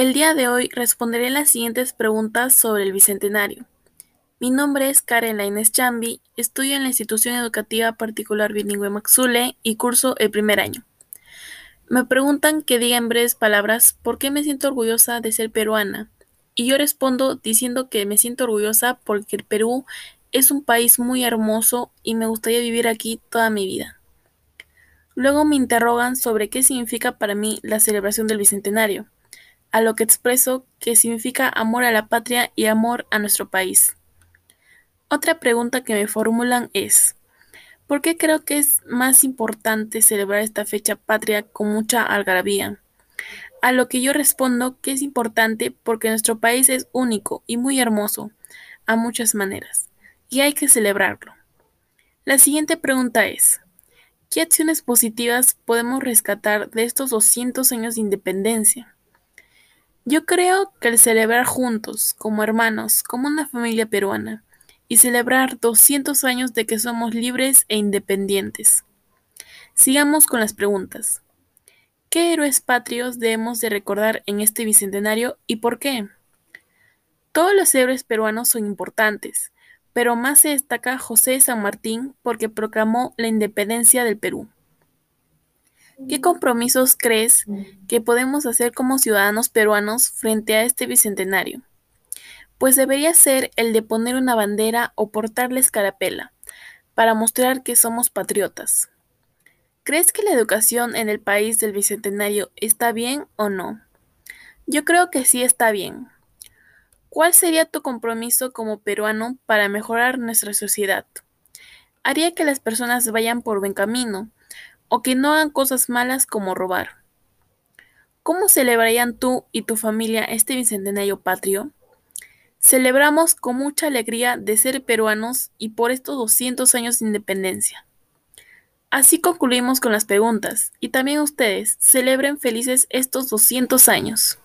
El día de hoy responderé las siguientes preguntas sobre el Bicentenario. Mi nombre es Karen Lainez Chambi, estudio en la institución educativa particular bilingüe Maxule y curso el primer año. Me preguntan que diga en breves palabras por qué me siento orgullosa de ser peruana, y yo respondo diciendo que me siento orgullosa porque el Perú es un país muy hermoso y me gustaría vivir aquí toda mi vida. Luego me interrogan sobre qué significa para mí la celebración del Bicentenario a lo que expreso que significa amor a la patria y amor a nuestro país. Otra pregunta que me formulan es, ¿por qué creo que es más importante celebrar esta fecha patria con mucha algarabía? A lo que yo respondo que es importante porque nuestro país es único y muy hermoso, a muchas maneras, y hay que celebrarlo. La siguiente pregunta es, ¿qué acciones positivas podemos rescatar de estos 200 años de independencia? Yo creo que el celebrar juntos, como hermanos, como una familia peruana, y celebrar 200 años de que somos libres e independientes. Sigamos con las preguntas. ¿Qué héroes patrios debemos de recordar en este bicentenario y por qué? Todos los héroes peruanos son importantes, pero más se destaca José San Martín porque proclamó la independencia del Perú. ¿Qué compromisos crees que podemos hacer como ciudadanos peruanos frente a este bicentenario? Pues debería ser el de poner una bandera o portar la escarapela, para mostrar que somos patriotas. ¿Crees que la educación en el país del bicentenario está bien o no? Yo creo que sí está bien. ¿Cuál sería tu compromiso como peruano para mejorar nuestra sociedad? Haría que las personas vayan por buen camino, o que no hagan cosas malas como robar. ¿Cómo celebrarían tú y tu familia este bicentenario patrio? Celebramos con mucha alegría de ser peruanos y por estos 200 años de independencia. Así concluimos con las preguntas y también ustedes celebren felices estos 200 años.